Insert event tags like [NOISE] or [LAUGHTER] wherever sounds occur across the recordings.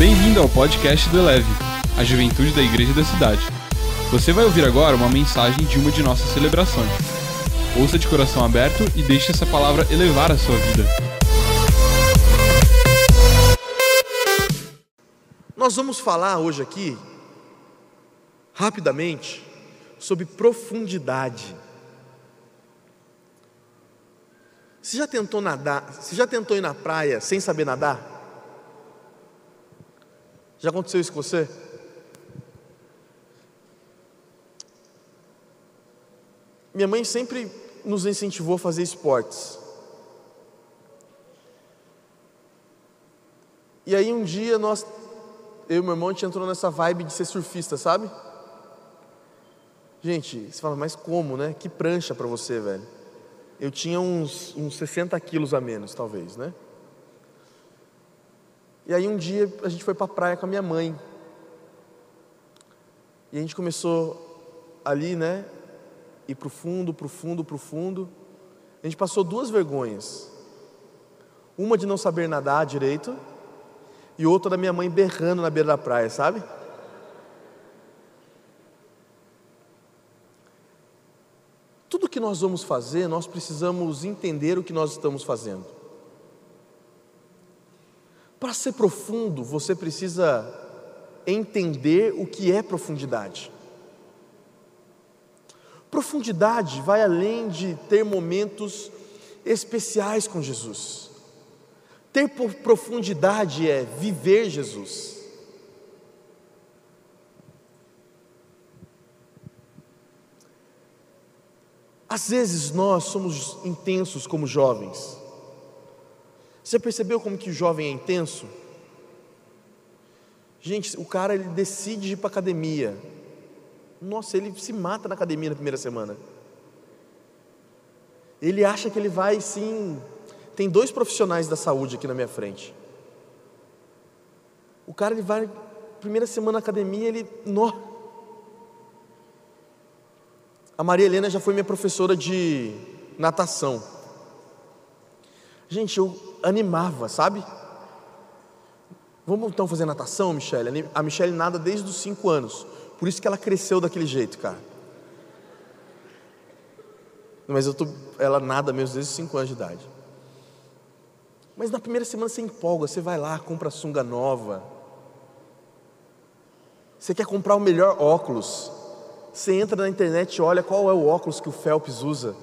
Bem-vindo ao podcast do Eleve, a juventude da igreja da cidade. Você vai ouvir agora uma mensagem de uma de nossas celebrações. Ouça de coração aberto e deixe essa palavra elevar a sua vida. Nós vamos falar hoje aqui, rapidamente, sobre profundidade. Você já tentou nadar? Você já tentou ir na praia sem saber nadar? Já aconteceu isso com você? Minha mãe sempre nos incentivou a fazer esportes. E aí um dia nós, eu e meu irmão, a gente entrou nessa vibe de ser surfista, sabe? Gente, você fala, mas como, né? Que prancha para você, velho. Eu tinha uns, uns 60 quilos a menos, talvez, né? E aí um dia a gente foi para a praia com a minha mãe. E a gente começou ali, né? Ir para o fundo, para o fundo, para o fundo. A gente passou duas vergonhas. Uma de não saber nadar direito e outra da minha mãe berrando na beira da praia, sabe? Tudo que nós vamos fazer, nós precisamos entender o que nós estamos fazendo. Para ser profundo, você precisa entender o que é profundidade. Profundidade vai além de ter momentos especiais com Jesus. Ter profundidade é viver Jesus. Às vezes nós somos intensos como jovens. Você percebeu como que o jovem é intenso? Gente, o cara ele decide ir para academia. Nossa, ele se mata na academia na primeira semana. Ele acha que ele vai sim. Tem dois profissionais da saúde aqui na minha frente. O cara ele vai primeira semana na academia, ele, no, a Maria Helena já foi minha professora de natação. Gente, eu animava, sabe? Vamos então fazer natação, Michelle? A Michelle nada desde os 5 anos. Por isso que ela cresceu daquele jeito, cara. Mas eu tô, ela nada mesmo desde os 5 anos de idade. Mas na primeira semana você empolga, você vai lá, compra sunga nova. Você quer comprar o melhor óculos. Você entra na internet e olha qual é o óculos que o Phelps usa.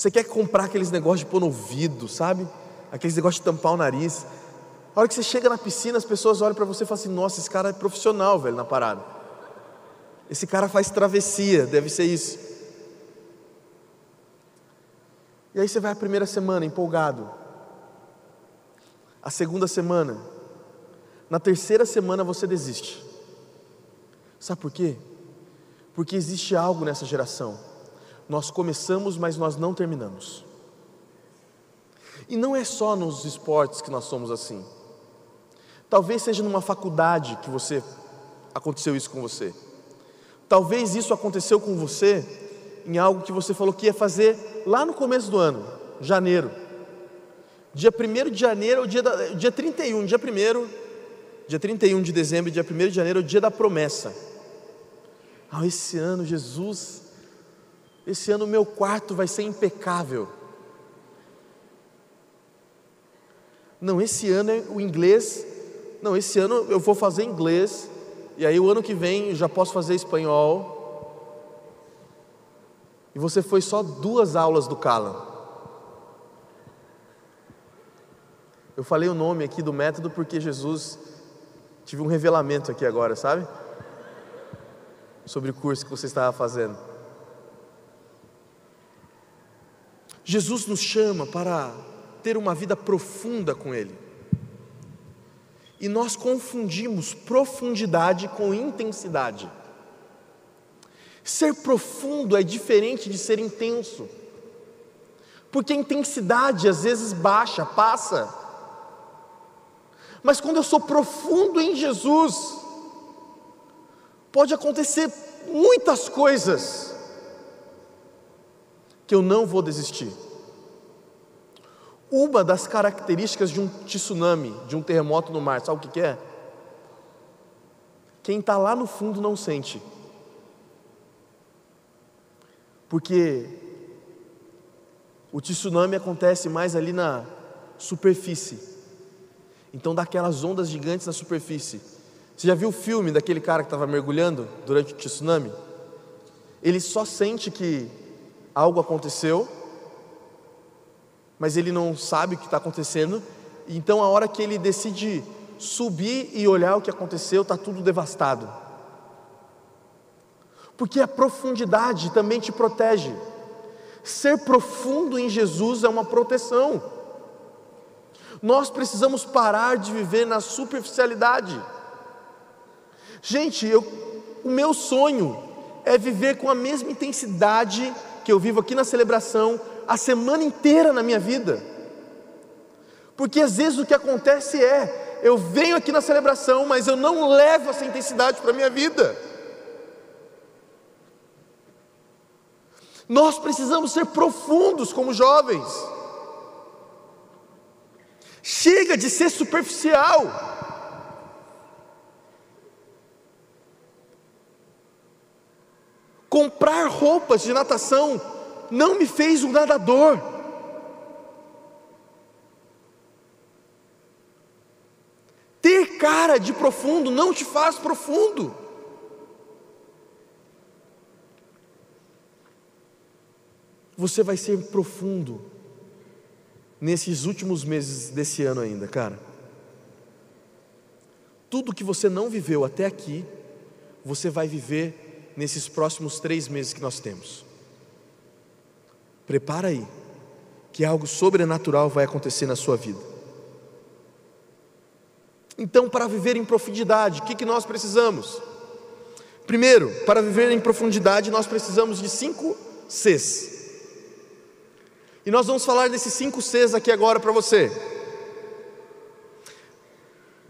Você quer comprar aqueles negócios de pôr no ouvido, sabe? Aqueles negócios de tampar o nariz. A hora que você chega na piscina, as pessoas olham para você e falam assim: Nossa, esse cara é profissional, velho, na parada. Esse cara faz travessia, deve ser isso. E aí você vai a primeira semana empolgado. A segunda semana. Na terceira semana você desiste. Sabe por quê? Porque existe algo nessa geração. Nós começamos, mas nós não terminamos. E não é só nos esportes que nós somos assim. Talvez seja numa faculdade que você aconteceu isso com você. Talvez isso aconteceu com você em algo que você falou que ia fazer lá no começo do ano, janeiro. Dia 1 de janeiro, dia, da, dia 31, dia 1 dia 31 de dezembro, dia 1 de janeiro, é o dia da promessa. Ah, esse ano, Jesus, esse ano meu quarto vai ser impecável. Não, esse ano é o inglês. Não, esse ano eu vou fazer inglês. E aí o ano que vem já posso fazer espanhol. E você foi só duas aulas do Cala. Eu falei o nome aqui do método porque Jesus tive um revelamento aqui agora, sabe? sobre o curso que você estava fazendo. Jesus nos chama para ter uma vida profunda com Ele. E nós confundimos profundidade com intensidade. Ser profundo é diferente de ser intenso, porque a intensidade às vezes baixa, passa. Mas quando eu sou profundo em Jesus, pode acontecer muitas coisas que eu não vou desistir. Uma das características de um tsunami, de um terremoto no mar, sabe o que, que é? Quem está lá no fundo não sente. Porque o tsunami acontece mais ali na superfície. Então dá aquelas ondas gigantes na superfície. Você já viu o filme daquele cara que estava mergulhando durante o tsunami? Ele só sente que algo aconteceu, mas ele não sabe o que está acontecendo. Então a hora que ele decide subir e olhar o que aconteceu, está tudo devastado. Porque a profundidade também te protege. Ser profundo em Jesus é uma proteção. Nós precisamos parar de viver na superficialidade. Gente, eu, o meu sonho é viver com a mesma intensidade que eu vivo aqui na celebração a semana inteira na minha vida. Porque às vezes o que acontece é, eu venho aqui na celebração, mas eu não levo essa intensidade para a minha vida. Nós precisamos ser profundos como jovens. Chega de ser superficial. Comprar roupas de natação não me fez um nadador. Ter cara de profundo não te faz profundo. você vai ser profundo nesses últimos meses desse ano ainda, cara. Tudo que você não viveu até aqui, você vai viver nesses próximos três meses que nós temos. Prepara aí, que algo sobrenatural vai acontecer na sua vida. Então, para viver em profundidade, o que, que nós precisamos? Primeiro, para viver em profundidade, nós precisamos de cinco Cs. E nós vamos falar desses cinco Cs aqui agora para você.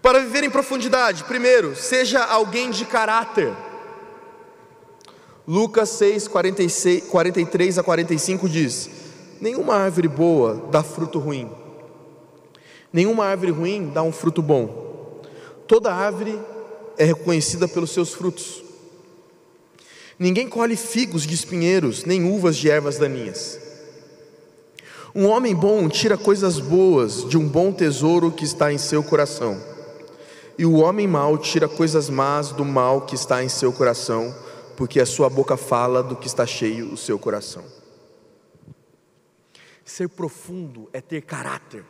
Para viver em profundidade, primeiro, seja alguém de caráter. Lucas 6, 46, 43 a 45 diz: Nenhuma árvore boa dá fruto ruim, nenhuma árvore ruim dá um fruto bom. Toda árvore é reconhecida pelos seus frutos. Ninguém colhe figos de espinheiros, nem uvas de ervas daninhas. Um homem bom tira coisas boas de um bom tesouro que está em seu coração, e o homem mau tira coisas más do mal que está em seu coração, porque a sua boca fala do que está cheio o seu coração. Ser profundo é ter caráter.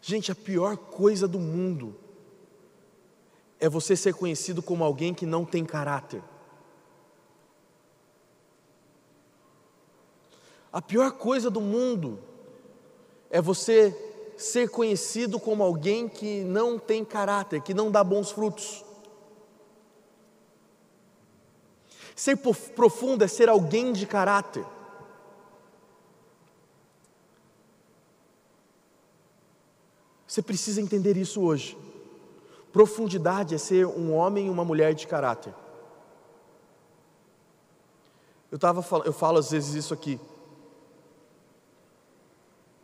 Gente, a pior coisa do mundo é você ser conhecido como alguém que não tem caráter. A pior coisa do mundo é você ser conhecido como alguém que não tem caráter, que não dá bons frutos. Ser profundo é ser alguém de caráter. Você precisa entender isso hoje. Profundidade é ser um homem e uma mulher de caráter. Eu, tava, eu falo às vezes isso aqui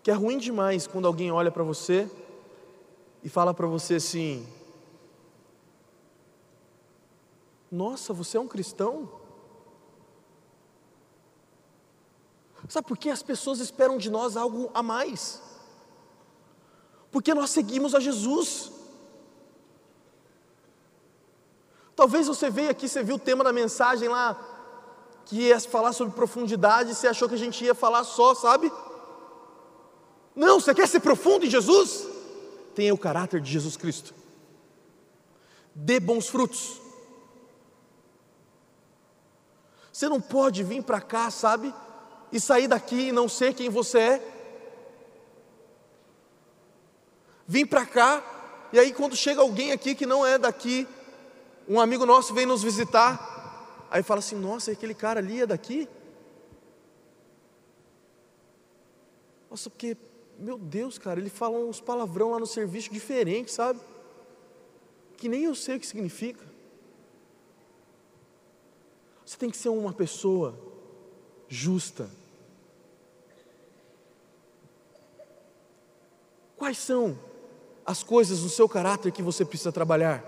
que é ruim demais quando alguém olha para você e fala para você assim: Nossa, você é um cristão? Sabe por que as pessoas esperam de nós algo a mais? Porque nós seguimos a Jesus. Talvez você veio aqui, você viu o tema da mensagem lá, que ia falar sobre profundidade, e você achou que a gente ia falar só, sabe? Não, você quer ser profundo em Jesus? Tenha o caráter de Jesus Cristo. Dê bons frutos. Você não pode vir para cá, sabe? E sair daqui e não ser quem você é. Vim para cá, e aí quando chega alguém aqui que não é daqui, um amigo nosso vem nos visitar, aí fala assim: Nossa, aquele cara ali é daqui? Nossa, porque meu Deus, cara, ele fala uns palavrão lá no serviço diferente, sabe? Que nem eu sei o que significa. Você tem que ser uma pessoa justa. Quais são as coisas no seu caráter que você precisa trabalhar?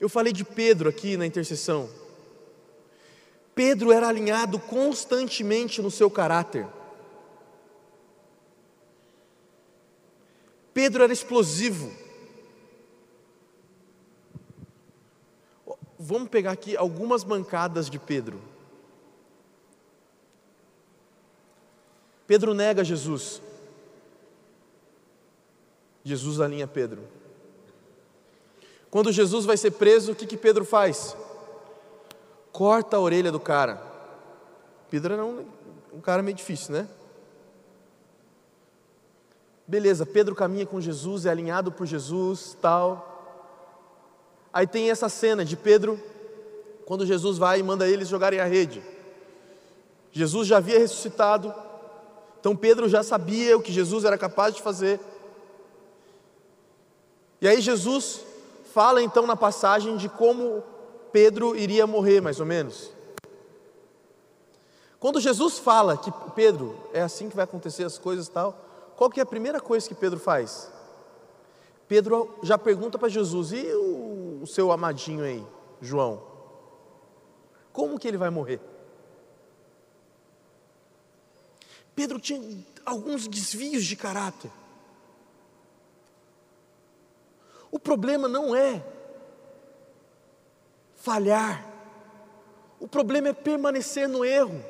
Eu falei de Pedro aqui na intercessão. Pedro era alinhado constantemente no seu caráter. Pedro era explosivo. Vamos pegar aqui algumas mancadas de Pedro. Pedro nega Jesus. Jesus alinha Pedro. Quando Jesus vai ser preso, o que, que Pedro faz? Corta a orelha do cara. Pedro era um, um cara meio difícil, né? Beleza, Pedro caminha com Jesus, é alinhado por Jesus, tal. Aí tem essa cena de Pedro, quando Jesus vai e manda eles jogarem a rede. Jesus já havia ressuscitado, então Pedro já sabia o que Jesus era capaz de fazer. E aí Jesus fala então na passagem de como Pedro iria morrer, mais ou menos. Quando Jesus fala que Pedro, é assim que vai acontecer as coisas e tal, qual que é a primeira coisa que Pedro faz? Pedro já pergunta para Jesus: e o, o seu amadinho aí, João? Como que ele vai morrer? Pedro tinha alguns desvios de caráter. O problema não é falhar, o problema é permanecer no erro.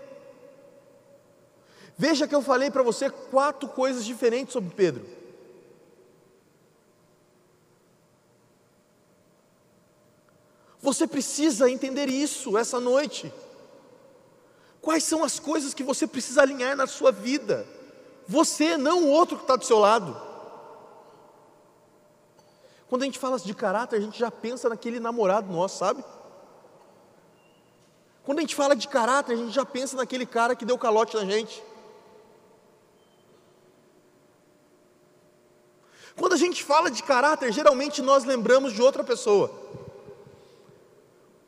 Veja que eu falei para você quatro coisas diferentes sobre Pedro. Você precisa entender isso essa noite. Quais são as coisas que você precisa alinhar na sua vida? Você, não o outro que está do seu lado. Quando a gente fala de caráter, a gente já pensa naquele namorado nosso, sabe? Quando a gente fala de caráter, a gente já pensa naquele cara que deu calote na gente. Quando a gente fala de caráter, geralmente nós lembramos de outra pessoa.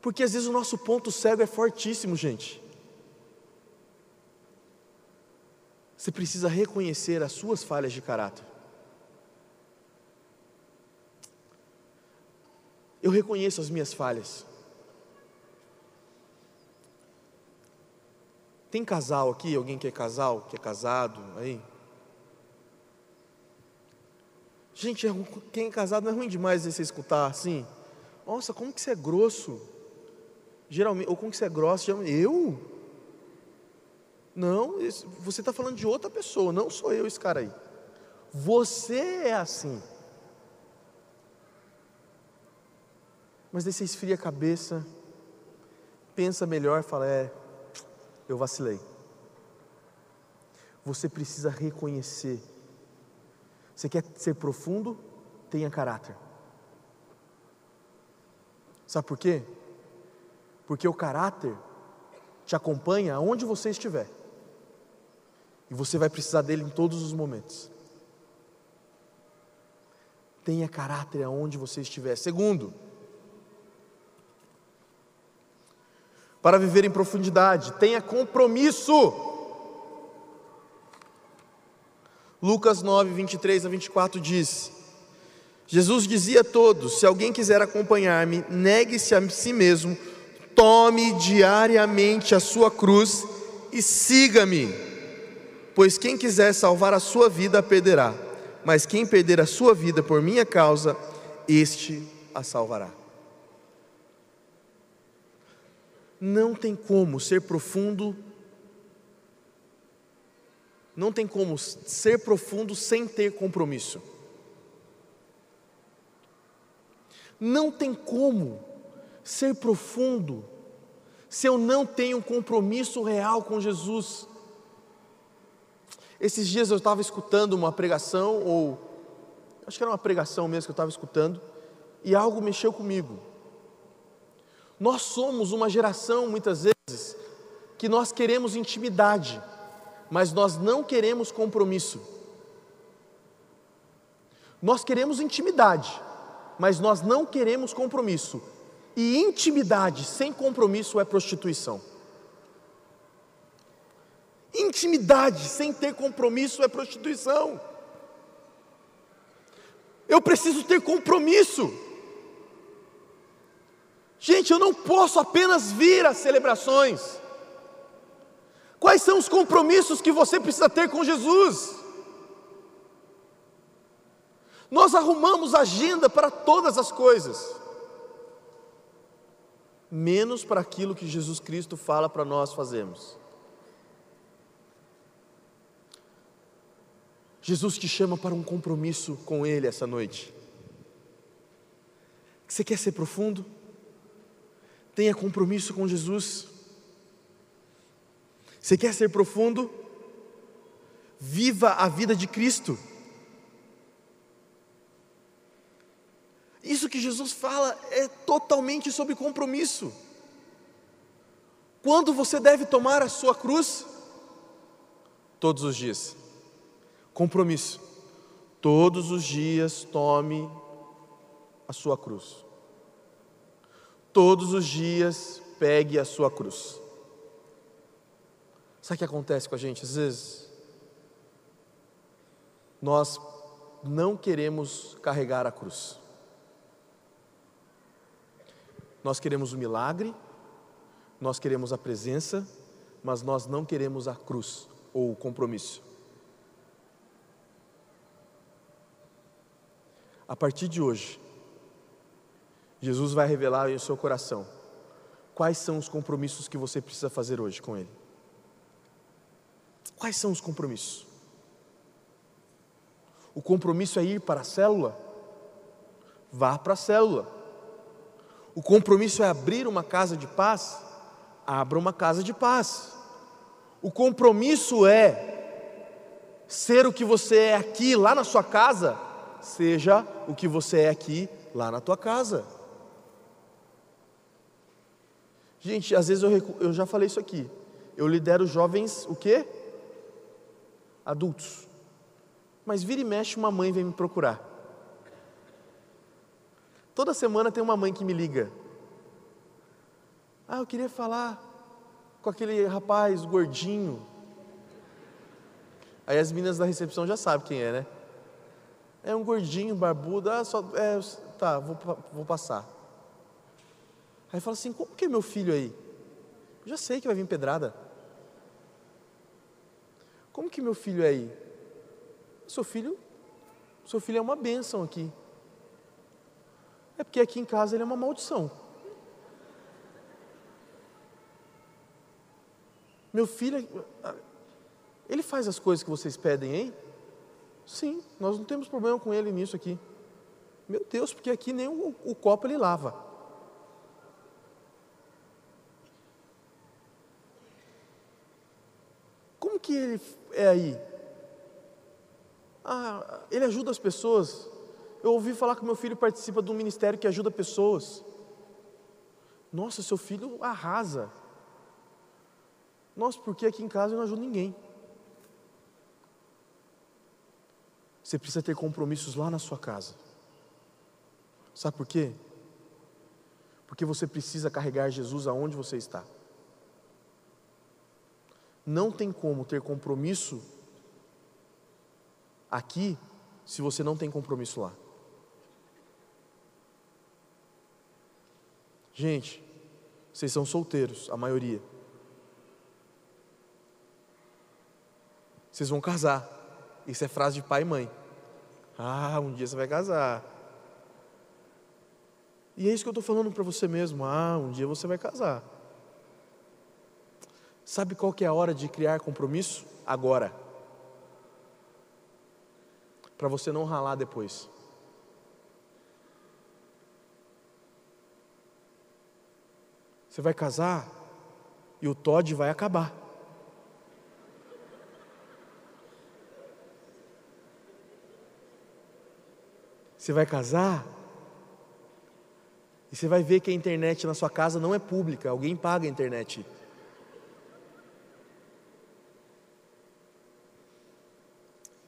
Porque às vezes o nosso ponto cego é fortíssimo, gente. Você precisa reconhecer as suas falhas de caráter. Eu reconheço as minhas falhas. Tem casal aqui? Alguém que é casal, que é casado aí? Gente, é quem é casado não é ruim demais você escutar assim. Nossa, como que você é grosso? geralmente, ou com que você é grosso, geralmente, eu? Não, você está falando de outra pessoa, não sou eu esse cara aí. Você é assim. Mas daí você esfria a cabeça, pensa melhor, fala: é, eu vacilei. Você precisa reconhecer. Você quer ser profundo? Tenha caráter. Sabe por quê? porque o caráter te acompanha aonde você estiver. E você vai precisar dele em todos os momentos. Tenha caráter aonde você estiver. Segundo, para viver em profundidade, tenha compromisso. Lucas 9, 23 a 24 diz: Jesus dizia a todos: Se alguém quiser acompanhar-me, negue-se a si mesmo tome diariamente a sua cruz e siga-me. Pois quem quiser salvar a sua vida a perderá, mas quem perder a sua vida por minha causa, este a salvará. Não tem como ser profundo, não tem como ser profundo sem ter compromisso. Não tem como ser profundo se eu não tenho um compromisso real com Jesus? Esses dias eu estava escutando uma pregação, ou acho que era uma pregação mesmo que eu estava escutando, e algo mexeu comigo. Nós somos uma geração, muitas vezes, que nós queremos intimidade, mas nós não queremos compromisso. Nós queremos intimidade, mas nós não queremos compromisso. E intimidade sem compromisso é prostituição. Intimidade sem ter compromisso é prostituição. Eu preciso ter compromisso. Gente, eu não posso apenas vir às celebrações. Quais são os compromissos que você precisa ter com Jesus? Nós arrumamos agenda para todas as coisas, menos para aquilo que Jesus Cristo fala para nós fazermos. Jesus te chama para um compromisso com Ele essa noite. Você quer ser profundo? Tenha compromisso com Jesus. Você quer ser profundo? Viva a vida de Cristo. Isso que Jesus fala é totalmente sobre compromisso. Quando você deve tomar a sua cruz? Todos os dias. Compromisso. Todos os dias tome a sua cruz. Todos os dias pegue a sua cruz. Sabe o que acontece com a gente? Às vezes, nós não queremos carregar a cruz. Nós queremos o milagre, nós queremos a presença, mas nós não queremos a cruz ou o compromisso. A partir de hoje, Jesus vai revelar em seu coração quais são os compromissos que você precisa fazer hoje com Ele. Quais são os compromissos? O compromisso é ir para a célula? Vá para a célula. O compromisso é abrir uma casa de paz? Abra uma casa de paz. O compromisso é ser o que você é aqui, lá na sua casa? seja o que você é aqui, lá na tua casa. Gente, às vezes eu, eu já falei isso aqui. Eu lidero jovens, o quê? Adultos. Mas vira e mexe, uma mãe vem me procurar. Toda semana tem uma mãe que me liga. Ah, eu queria falar com aquele rapaz gordinho. Aí as meninas da recepção já sabem quem é, né? É um gordinho, barbudo, ah, só, é, tá, vou, vou passar. Aí fala assim: como que é meu filho aí? Eu já sei que vai vir pedrada. Como que meu filho é aí? Seu filho, seu filho é uma bênção aqui. É porque aqui em casa ele é uma maldição. Meu filho, ele faz as coisas que vocês pedem, hein? Sim, nós não temos problema com ele nisso aqui. Meu Deus, porque aqui nem o, o copo ele lava. Que ele é aí? Ah, ele ajuda as pessoas. Eu ouvi falar que meu filho participa de um ministério que ajuda pessoas. Nossa, seu filho arrasa. Nossa, porque aqui em casa eu não ajudo ninguém. Você precisa ter compromissos lá na sua casa. Sabe por quê? Porque você precisa carregar Jesus aonde você está. Não tem como ter compromisso aqui se você não tem compromisso lá. Gente, vocês são solteiros, a maioria. Vocês vão casar. Isso é frase de pai e mãe. Ah, um dia você vai casar. E é isso que eu estou falando para você mesmo. Ah, um dia você vai casar. Sabe qual que é a hora de criar compromisso? Agora. Para você não ralar depois. Você vai casar e o Todd vai acabar. Você vai casar e você vai ver que a internet na sua casa não é pública, alguém paga a internet.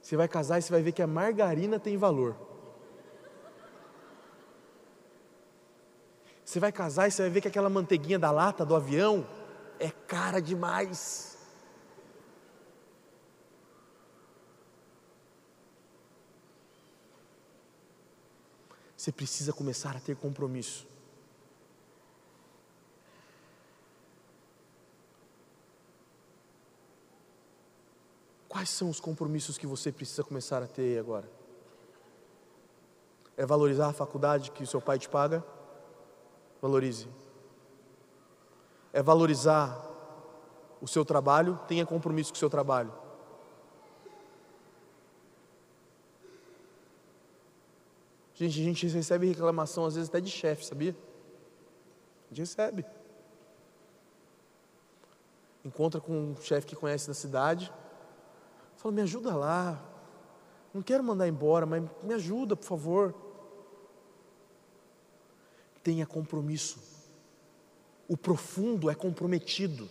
Você vai casar e você vai ver que a margarina tem valor. Você vai casar e você vai ver que aquela manteiguinha da lata do avião é cara demais. Você precisa começar a ter compromisso. Quais são os compromissos que você precisa começar a ter agora? É valorizar a faculdade que o seu pai te paga? Valorize. É valorizar o seu trabalho? Tenha compromisso com o seu trabalho. Gente, a gente recebe reclamação às vezes até de chefe, sabia? A gente recebe. Encontra com um chefe que conhece da cidade, fala: me ajuda lá. Não quero mandar embora, mas me ajuda, por favor. Tenha compromisso. O profundo é comprometido.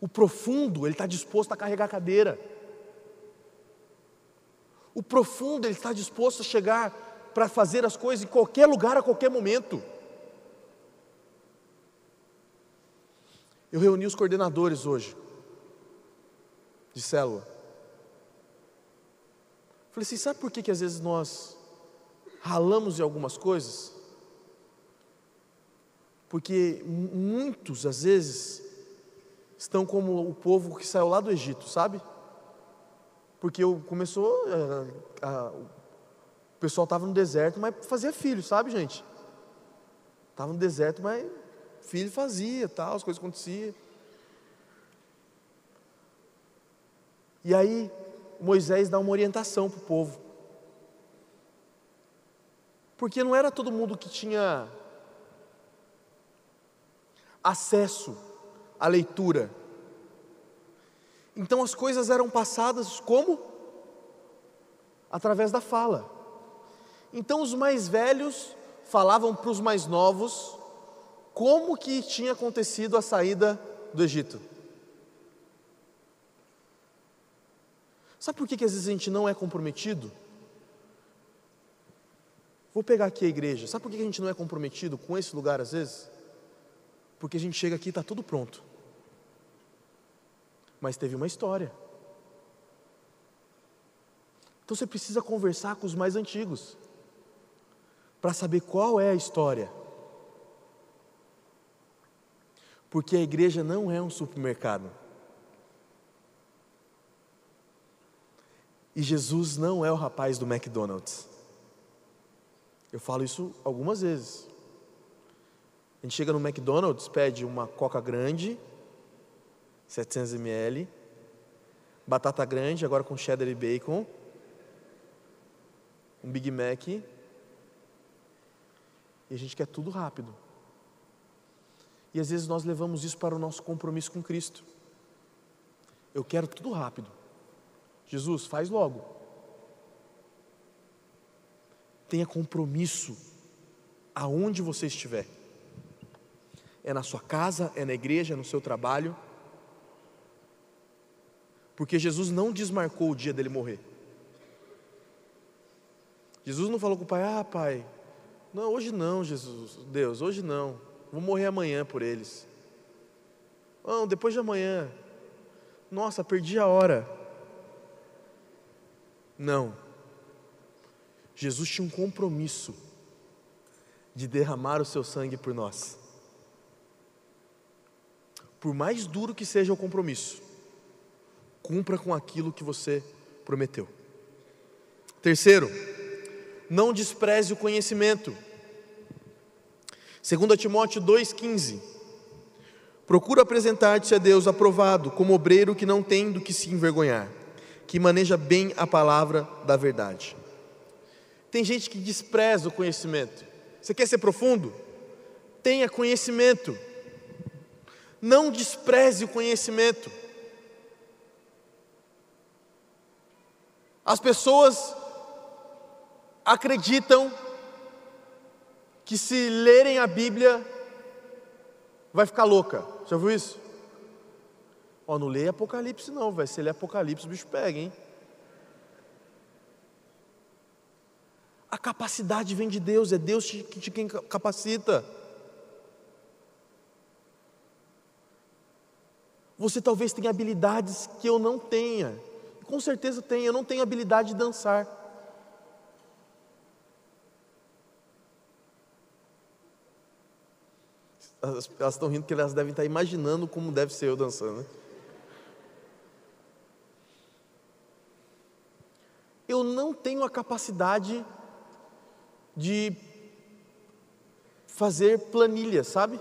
O profundo, ele está disposto a carregar a cadeira. O profundo, ele está disposto a chegar para fazer as coisas em qualquer lugar, a qualquer momento. Eu reuni os coordenadores hoje de célula. Falei assim: sabe por que, que às vezes nós ralamos em algumas coisas? Porque muitos, às vezes, estão como o povo que saiu lá do Egito, sabe? Porque começou, a, eh, a, o pessoal estava no deserto, mas fazia filho, sabe, gente? Estava no deserto, mas filho fazia, tal, as coisas aconteciam. E aí Moisés dá uma orientação para o povo. Porque não era todo mundo que tinha acesso à leitura. Então as coisas eram passadas como? Através da fala. Então os mais velhos falavam para os mais novos como que tinha acontecido a saída do Egito. Sabe por que, que às vezes a gente não é comprometido? Vou pegar aqui a igreja. Sabe por que a gente não é comprometido com esse lugar às vezes? Porque a gente chega aqui e está tudo pronto. Mas teve uma história. Então você precisa conversar com os mais antigos para saber qual é a história. Porque a igreja não é um supermercado. E Jesus não é o rapaz do McDonald's. Eu falo isso algumas vezes. A gente chega no McDonald's, pede uma coca grande, 700 ml, batata grande, agora com cheddar e bacon, um Big Mac, e a gente quer tudo rápido. E às vezes nós levamos isso para o nosso compromisso com Cristo. Eu quero tudo rápido. Jesus, faz logo. Tenha compromisso aonde você estiver. É na sua casa, é na igreja, é no seu trabalho. Porque Jesus não desmarcou o dia dele morrer. Jesus não falou com o pai: Ah, pai, não, hoje não, Jesus, Deus, hoje não. Vou morrer amanhã por eles. Não, depois de amanhã. Nossa, perdi a hora. Não. Jesus tinha um compromisso de derramar o seu sangue por nós. Por mais duro que seja o compromisso, cumpra com aquilo que você prometeu. Terceiro, não despreze o conhecimento. 2 Timóteo 2,15 Procura apresentar-te a Deus aprovado, como obreiro que não tem do que se envergonhar que maneja bem a palavra da verdade. Tem gente que despreza o conhecimento. Você quer ser profundo? Tenha conhecimento. Não despreze o conhecimento. As pessoas acreditam que se lerem a Bíblia vai ficar louca. Já viu isso? Ó, não leia Apocalipse não, vai. Se ler Apocalipse, o bicho pega, hein? A capacidade vem de Deus, é Deus que te quem capacita. Você talvez tenha habilidades que eu não tenha. Com certeza tem, eu não tenho habilidade de dançar. Elas, elas estão rindo porque elas devem estar imaginando como deve ser eu dançando. Né? Eu não tenho a capacidade de fazer planilha, sabe?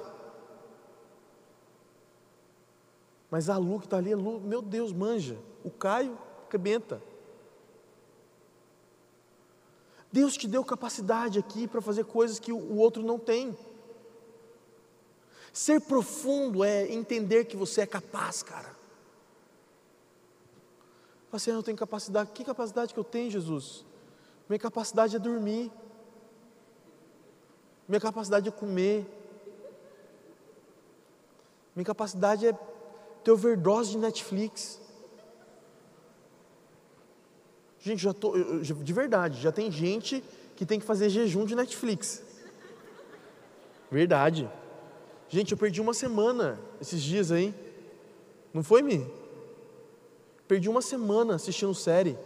Mas a Lu que está ali, Lu, meu Deus, manja. O Caio, rebenta. Deus te deu capacidade aqui para fazer coisas que o outro não tem. Ser profundo é entender que você é capaz, cara. Você assim, ah, não tem capacidade. Que capacidade que eu tenho, Jesus? Minha capacidade é dormir. Minha capacidade é comer. Minha capacidade é ter overdose de Netflix. Gente, já tô, eu, de verdade, já tem gente que tem que fazer jejum de Netflix. Verdade. Gente, eu perdi uma semana esses dias aí. Não foi, me? Perdi uma semana assistindo série.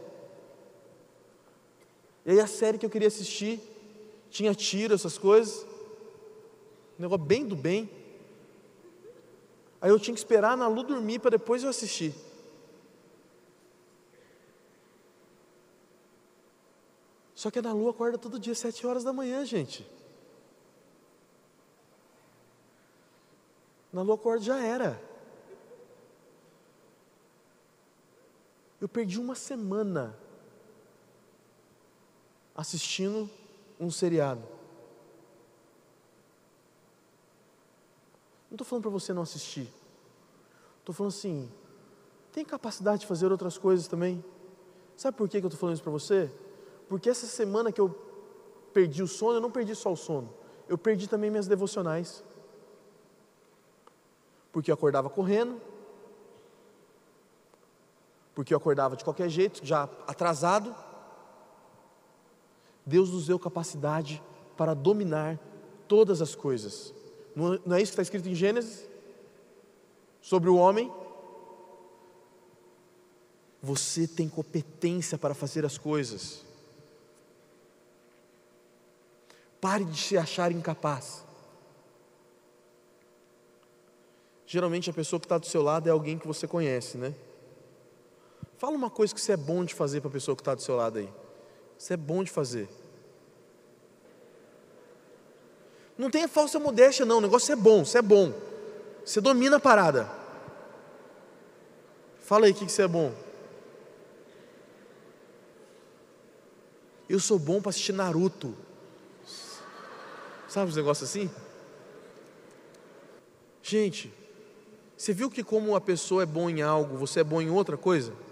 E aí a série que eu queria assistir tinha tiro, essas coisas. Um negócio bem do bem. Aí eu tinha que esperar na Lu dormir para depois eu assistir. Só que a Ana Lu acorda todo dia, sete horas da manhã, gente. Na Lu acorda já era. Eu perdi uma semana assistindo um seriado. Não estou falando para você não assistir. Estou falando assim, tem capacidade de fazer outras coisas também. Sabe por que, eu estou falando isso para você? Porque essa semana que eu perdi o sono, eu não perdi só o sono. Eu perdi também minhas devocionais. Porque eu acordava correndo. Porque eu acordava de qualquer jeito, já atrasado. Deus nos deu capacidade para dominar todas as coisas. Não é isso que está escrito em Gênesis? Sobre o homem? Você tem competência para fazer as coisas. Pare de se achar incapaz. Geralmente a pessoa que está do seu lado é alguém que você conhece, né? Fala uma coisa que você é bom de fazer para a pessoa que está do seu lado aí. Isso é bom de fazer. Não tenha falsa modéstia, não. O negócio é bom, você é bom. Você domina a parada. Fala aí o que, que você é bom. Eu sou bom para assistir Naruto. Sabe os negócios assim? Gente, você viu que como a pessoa é bom em algo, você é bom em outra coisa?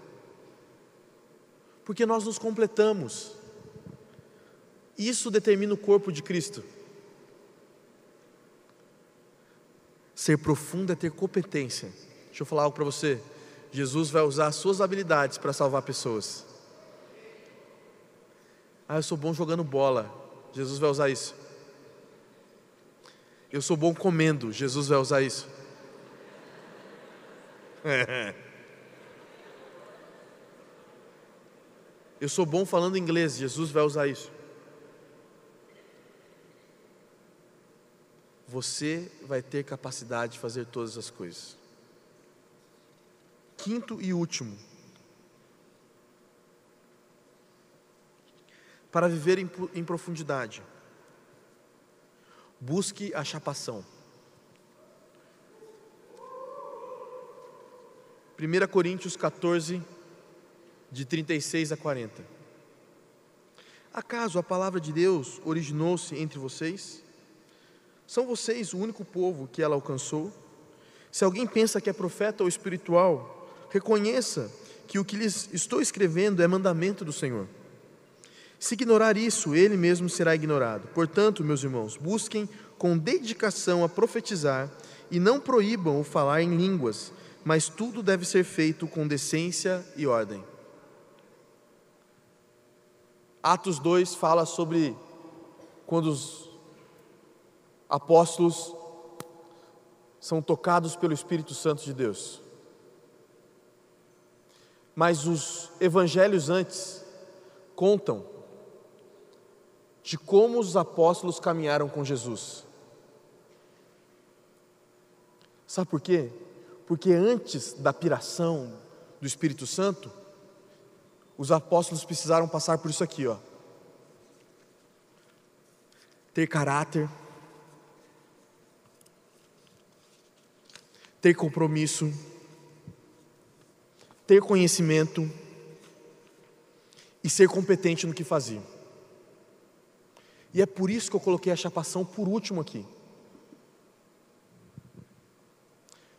Porque nós nos completamos. Isso determina o corpo de Cristo. Ser profundo é ter competência. Deixa eu falar algo para você. Jesus vai usar as suas habilidades para salvar pessoas. Ah, eu sou bom jogando bola. Jesus vai usar isso. Eu sou bom comendo. Jesus vai usar isso. [LAUGHS] Eu sou bom falando inglês. Jesus vai usar isso. você vai ter capacidade de fazer todas as coisas. Quinto e último. Para viver em, em profundidade, busque a chapação. 1 Coríntios 14, de 36 a 40. Acaso a palavra de Deus originou-se entre vocês? São vocês o único povo que ela alcançou? Se alguém pensa que é profeta ou espiritual, reconheça que o que lhes estou escrevendo é mandamento do Senhor. Se ignorar isso, ele mesmo será ignorado. Portanto, meus irmãos, busquem com dedicação a profetizar e não proíbam o falar em línguas, mas tudo deve ser feito com decência e ordem. Atos 2 fala sobre quando os apóstolos são tocados pelo Espírito Santo de Deus. Mas os evangelhos antes contam de como os apóstolos caminharam com Jesus. Sabe por quê? Porque antes da piração do Espírito Santo, os apóstolos precisaram passar por isso aqui, ó. Ter caráter, ter compromisso, ter conhecimento e ser competente no que fazia. E é por isso que eu coloquei a chapação por último aqui.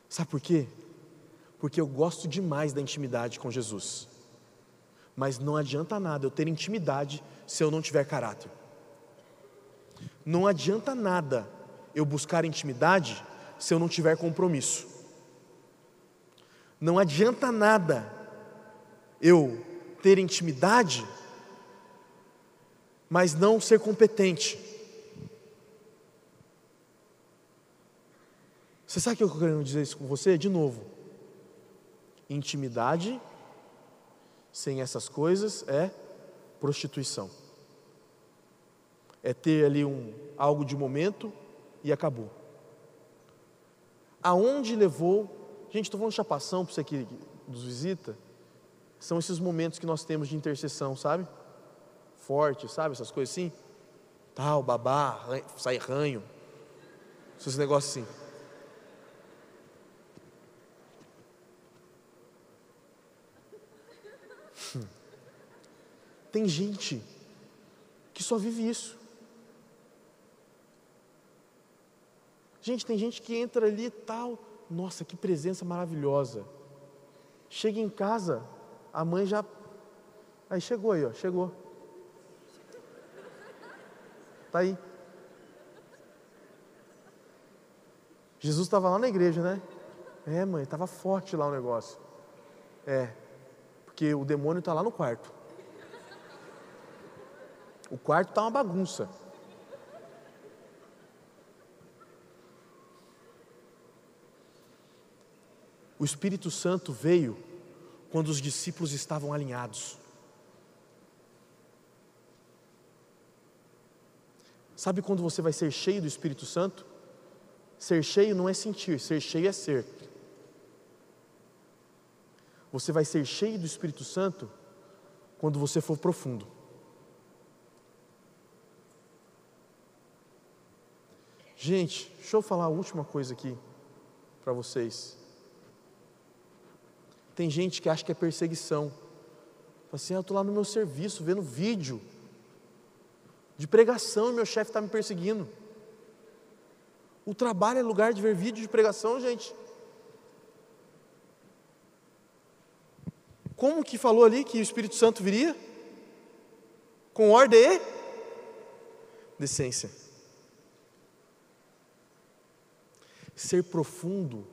Sabe por quê? Porque eu gosto demais da intimidade com Jesus. Mas não adianta nada eu ter intimidade se eu não tiver caráter. Não adianta nada eu buscar intimidade se eu não tiver compromisso. Não adianta nada eu ter intimidade, mas não ser competente. Você sabe o que eu quero dizer isso com você? De novo. Intimidade sem essas coisas é prostituição. É ter ali um algo de momento e acabou. Aonde levou? Gente, estou falando de chapação para você que nos visita. São esses momentos que nós temos de intercessão, sabe? Forte, sabe? Essas coisas assim. Tal, babá, sai ranho. Esses negócios assim. Tem gente que só vive isso. Gente, tem gente que entra ali e tal, nossa, que presença maravilhosa. Chega em casa, a mãe já. Aí chegou aí, ó, chegou. Tá aí. Jesus estava lá na igreja, né? É, mãe, estava forte lá o negócio. É, porque o demônio está lá no quarto. O quarto está uma bagunça. O Espírito Santo veio quando os discípulos estavam alinhados. Sabe quando você vai ser cheio do Espírito Santo? Ser cheio não é sentir, ser cheio é ser. Você vai ser cheio do Espírito Santo quando você for profundo. Gente, deixa eu falar a última coisa aqui para vocês. Tem gente que acha que é perseguição. Fala assim, ah, eu estou lá no meu serviço, vendo vídeo de pregação e meu chefe está me perseguindo. O trabalho é lugar de ver vídeo de pregação, gente. Como que falou ali que o Espírito Santo viria? Com ordem e decência. Ser profundo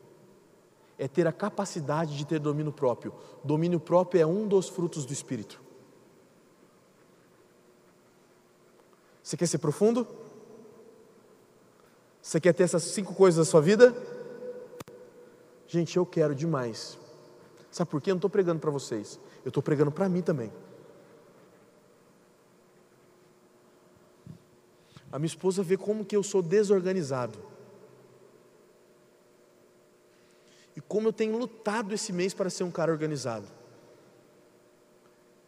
é ter a capacidade de ter domínio próprio. Domínio próprio é um dos frutos do Espírito. Você quer ser profundo? Você quer ter essas cinco coisas na sua vida? Gente, eu quero demais. Sabe por quê? Eu não estou pregando para vocês, eu estou pregando para mim também. A minha esposa vê como que eu sou desorganizado. E como eu tenho lutado esse mês para ser um cara organizado.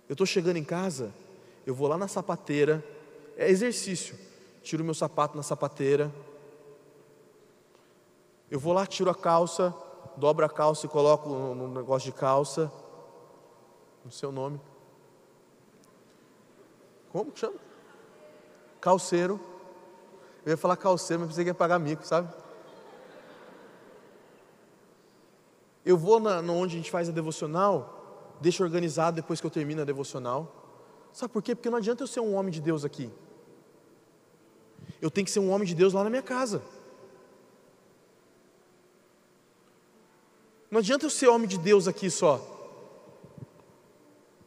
Eu estou chegando em casa, eu vou lá na sapateira, é exercício. Tiro meu sapato na sapateira. Eu vou lá, tiro a calça, dobro a calça e coloco no, negócio de calça. No seu nome. Como que chama? Calceiro. Eu ia falar calceiro, mas pensei que ia pagar mico, sabe? Eu vou na, onde a gente faz a devocional, deixo organizado depois que eu termino a devocional. Sabe por quê? Porque não adianta eu ser um homem de Deus aqui. Eu tenho que ser um homem de Deus lá na minha casa. Não adianta eu ser homem de Deus aqui só.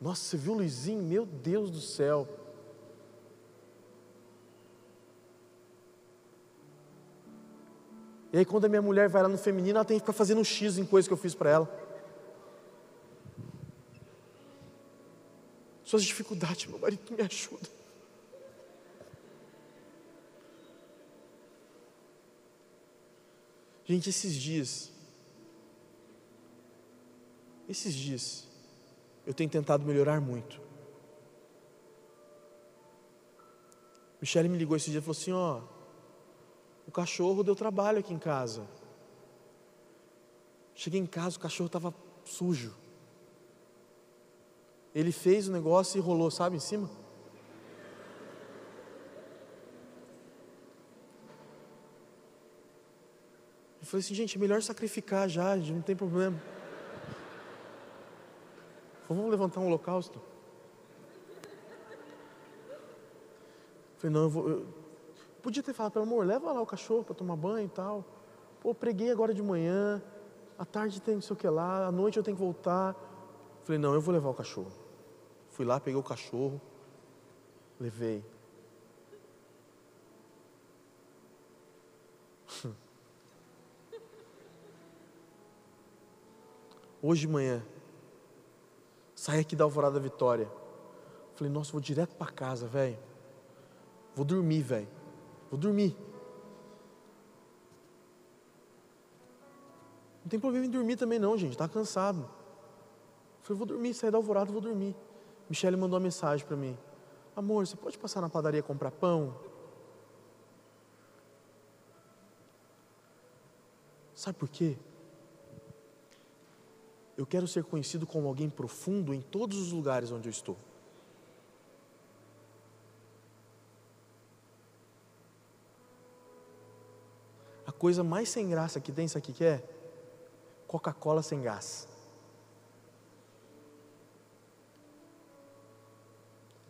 Nossa, você viu o Luizinho? Meu Deus do céu. E aí quando a minha mulher vai lá no feminino, ela tem que ficar fazendo um X em coisas que eu fiz para ela. Suas dificuldades, meu marido me ajuda. Gente, esses dias, esses dias, eu tenho tentado melhorar muito. Michele me ligou esse dia e falou assim: Ó, o cachorro deu trabalho aqui em casa. Cheguei em casa, o cachorro estava sujo. Ele fez o negócio e rolou, sabe, em cima? Eu falei assim, gente, é melhor sacrificar já, não tem problema. Vamos levantar um holocausto. Eu falei, não, eu vou. Eu... Podia ter falado, pelo amor, leva lá o cachorro para tomar banho e tal. Pô, preguei agora de manhã, à tarde tem não sei o que lá, à noite eu tenho que voltar. Falei, não, eu vou levar o cachorro. Fui lá, peguei o cachorro, levei. [LAUGHS] Hoje de manhã, saí aqui da Alvorada Vitória. Falei, nossa, vou direto para casa, velho. Vou dormir, velho. Vou dormir. Não tem problema em dormir também não, gente. Tá cansado. Falei, vou dormir, sair da alvorada, vou dormir. Michele mandou uma mensagem para mim. Amor, você pode passar na padaria comprar pão? Sabe por quê? Eu quero ser conhecido como alguém profundo em todos os lugares onde eu estou. Coisa mais sem graça que tem, isso aqui que é? Coca-Cola sem gás.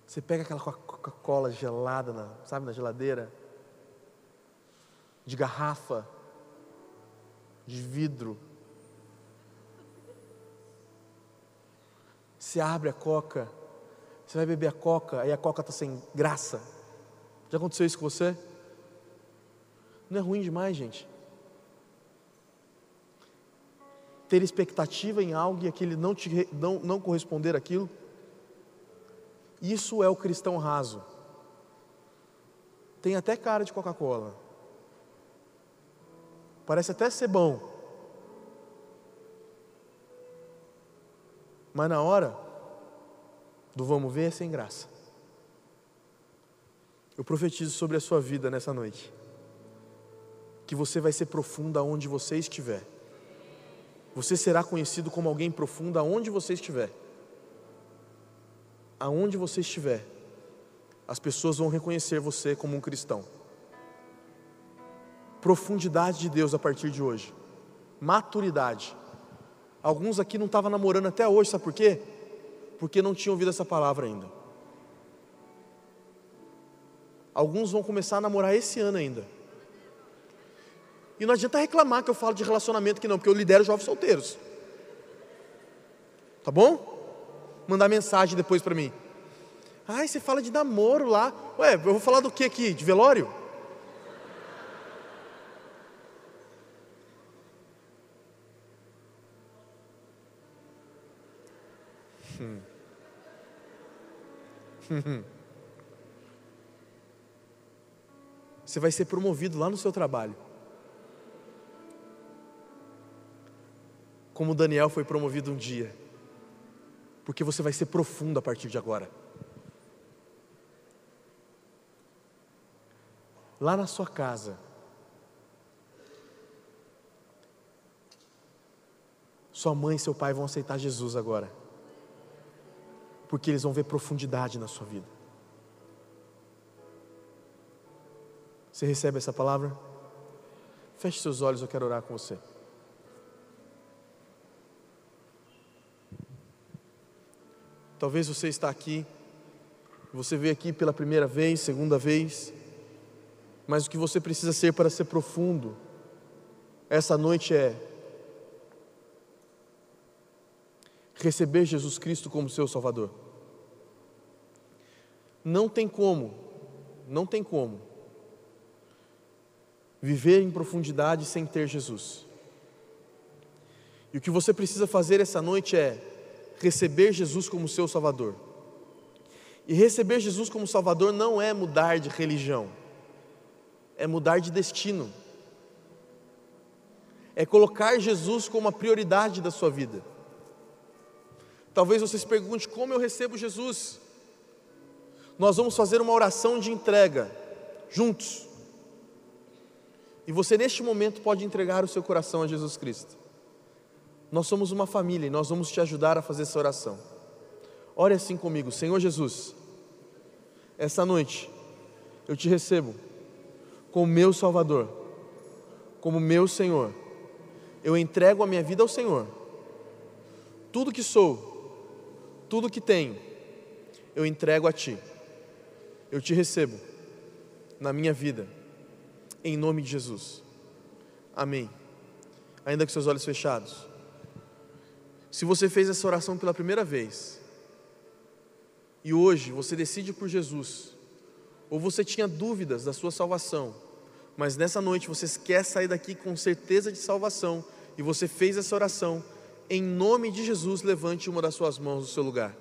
Você pega aquela Coca-Cola gelada, na, sabe, na geladeira, de garrafa, de vidro. Você abre a coca, você vai beber a coca, aí a coca está sem graça. Já aconteceu isso com você? Não é ruim demais, gente? Ter expectativa em algo e aquele não, te, não, não corresponder àquilo. Isso é o cristão raso. Tem até cara de Coca-Cola. Parece até ser bom. Mas na hora do vamos ver é sem graça. Eu profetizo sobre a sua vida nessa noite que você vai ser profundo aonde você estiver. Você será conhecido como alguém profundo aonde você estiver. Aonde você estiver, as pessoas vão reconhecer você como um cristão. Profundidade de Deus a partir de hoje. Maturidade. Alguns aqui não estavam namorando até hoje, sabe por quê? Porque não tinham ouvido essa palavra ainda. Alguns vão começar a namorar esse ano ainda e não adianta reclamar que eu falo de relacionamento que não, porque eu lidero jovens solteiros. Tá bom? Mandar mensagem depois para mim. Ai, você fala de namoro lá. Ué, eu vou falar do que aqui? De velório? Hum. [LAUGHS] Você vai ser promovido lá no seu trabalho. Como Daniel foi promovido um dia, porque você vai ser profundo a partir de agora. Lá na sua casa, sua mãe e seu pai vão aceitar Jesus agora, porque eles vão ver profundidade na sua vida. Você recebe essa palavra? Feche seus olhos, eu quero orar com você. Talvez você está aqui, você veio aqui pela primeira vez, segunda vez, mas o que você precisa ser para ser profundo essa noite é receber Jesus Cristo como seu Salvador. Não tem como, não tem como viver em profundidade sem ter Jesus. E o que você precisa fazer essa noite é receber Jesus como seu Salvador. E receber Jesus como Salvador não é mudar de religião, é mudar de destino, é colocar Jesus como a prioridade da sua vida. Talvez você se pergunte: como eu recebo Jesus? Nós vamos fazer uma oração de entrega, juntos. E você, neste momento, pode entregar o seu coração a Jesus Cristo. Nós somos uma família e nós vamos te ajudar a fazer essa oração. Ore assim comigo, Senhor Jesus, essa noite eu te recebo como meu Salvador, como meu Senhor. Eu entrego a minha vida ao Senhor. Tudo que sou, tudo que tenho, eu entrego a Ti. Eu te recebo na minha vida, em nome de Jesus. Amém. Ainda com seus olhos fechados. Se você fez essa oração pela primeira vez, e hoje você decide por Jesus, ou você tinha dúvidas da sua salvação, mas nessa noite você quer sair daqui com certeza de salvação, e você fez essa oração, em nome de Jesus, levante uma das suas mãos do seu lugar.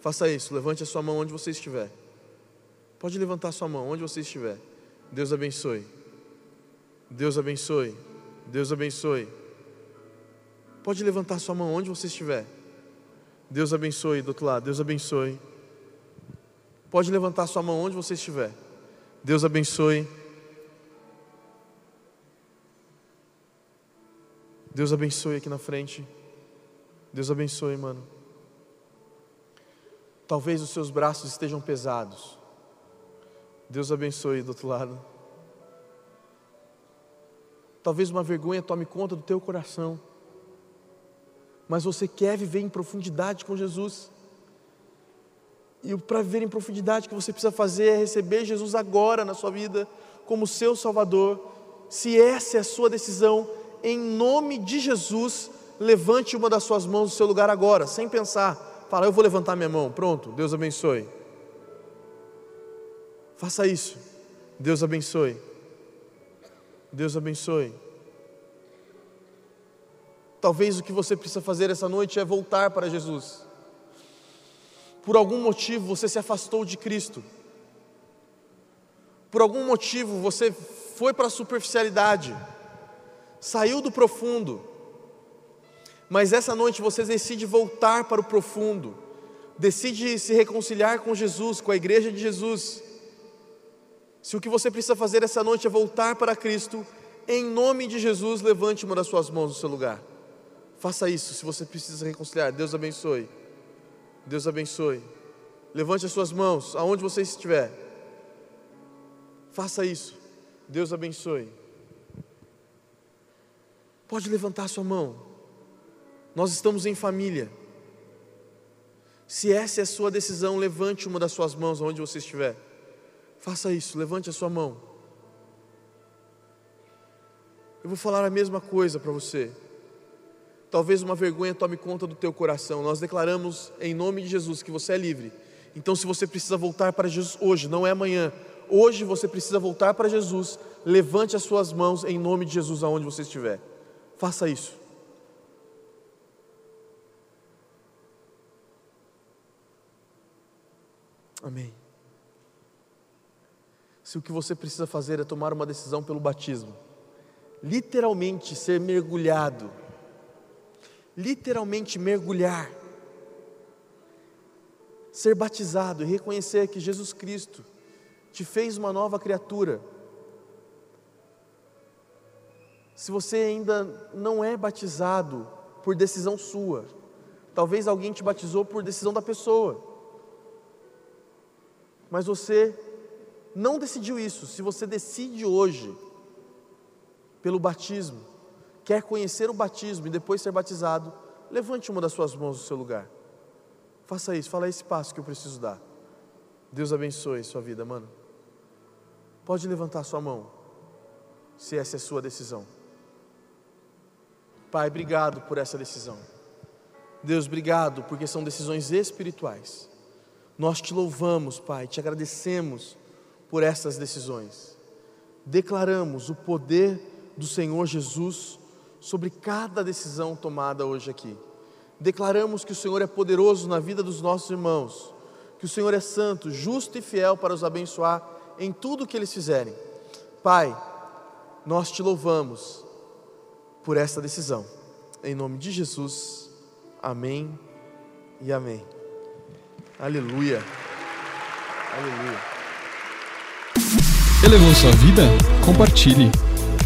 Faça isso, levante a sua mão onde você estiver. Pode levantar a sua mão onde você estiver. Deus abençoe. Deus abençoe. Deus abençoe. Pode levantar sua mão onde você estiver. Deus abençoe do outro lado. Deus abençoe. Pode levantar sua mão onde você estiver. Deus abençoe. Deus abençoe aqui na frente. Deus abençoe, mano. Talvez os seus braços estejam pesados. Deus abençoe do outro lado. Talvez uma vergonha tome conta do teu coração. Mas você quer viver em profundidade com Jesus. E para viver em profundidade, o que você precisa fazer é receber Jesus agora na sua vida, como seu Salvador. Se essa é a sua decisão, em nome de Jesus, levante uma das suas mãos do seu lugar agora, sem pensar. Fala, eu vou levantar minha mão. Pronto, Deus abençoe. Faça isso. Deus abençoe. Deus abençoe. Talvez o que você precisa fazer essa noite é voltar para Jesus. Por algum motivo você se afastou de Cristo. Por algum motivo você foi para a superficialidade, saiu do profundo mas essa noite você decide voltar para o profundo, decide se reconciliar com Jesus, com a igreja de Jesus. Se o que você precisa fazer essa noite é voltar para Cristo, em nome de Jesus, levante uma das suas mãos no seu lugar. Faça isso se você precisa reconciliar. Deus abençoe. Deus abençoe. Levante as suas mãos aonde você estiver. Faça isso. Deus abençoe. Pode levantar sua mão. Nós estamos em família. Se essa é a sua decisão, levante uma das suas mãos onde você estiver. Faça isso, levante a sua mão. Eu vou falar a mesma coisa para você. Talvez uma vergonha tome conta do teu coração. Nós declaramos em nome de Jesus que você é livre. Então, se você precisa voltar para Jesus hoje, não é amanhã. Hoje você precisa voltar para Jesus. Levante as suas mãos em nome de Jesus aonde você estiver. Faça isso. Amém. Se o que você precisa fazer é tomar uma decisão pelo batismo, literalmente ser mergulhado, literalmente mergulhar, ser batizado e reconhecer que Jesus Cristo te fez uma nova criatura. Se você ainda não é batizado por decisão sua, talvez alguém te batizou por decisão da pessoa mas você não decidiu isso. Se você decide hoje pelo batismo, quer conhecer o batismo e depois ser batizado, levante uma das suas mãos do seu lugar. Faça isso, fala esse passo que eu preciso dar. Deus abençoe sua vida, mano. Pode levantar sua mão, se essa é a sua decisão. Pai, obrigado por essa decisão. Deus, obrigado porque são decisões espirituais. Nós te louvamos, Pai, te agradecemos por essas decisões. declaramos o poder do Senhor Jesus sobre cada decisão tomada hoje aqui. Declaramos que o Senhor é poderoso na vida dos nossos irmãos, que o Senhor é santo, justo e fiel para os abençoar em tudo que eles fizerem. Pai, nós te louvamos por esta decisão. Em nome de Jesus, amém e amém. Aleluia. Aleluia. Elevou sua vida? Compartilhe.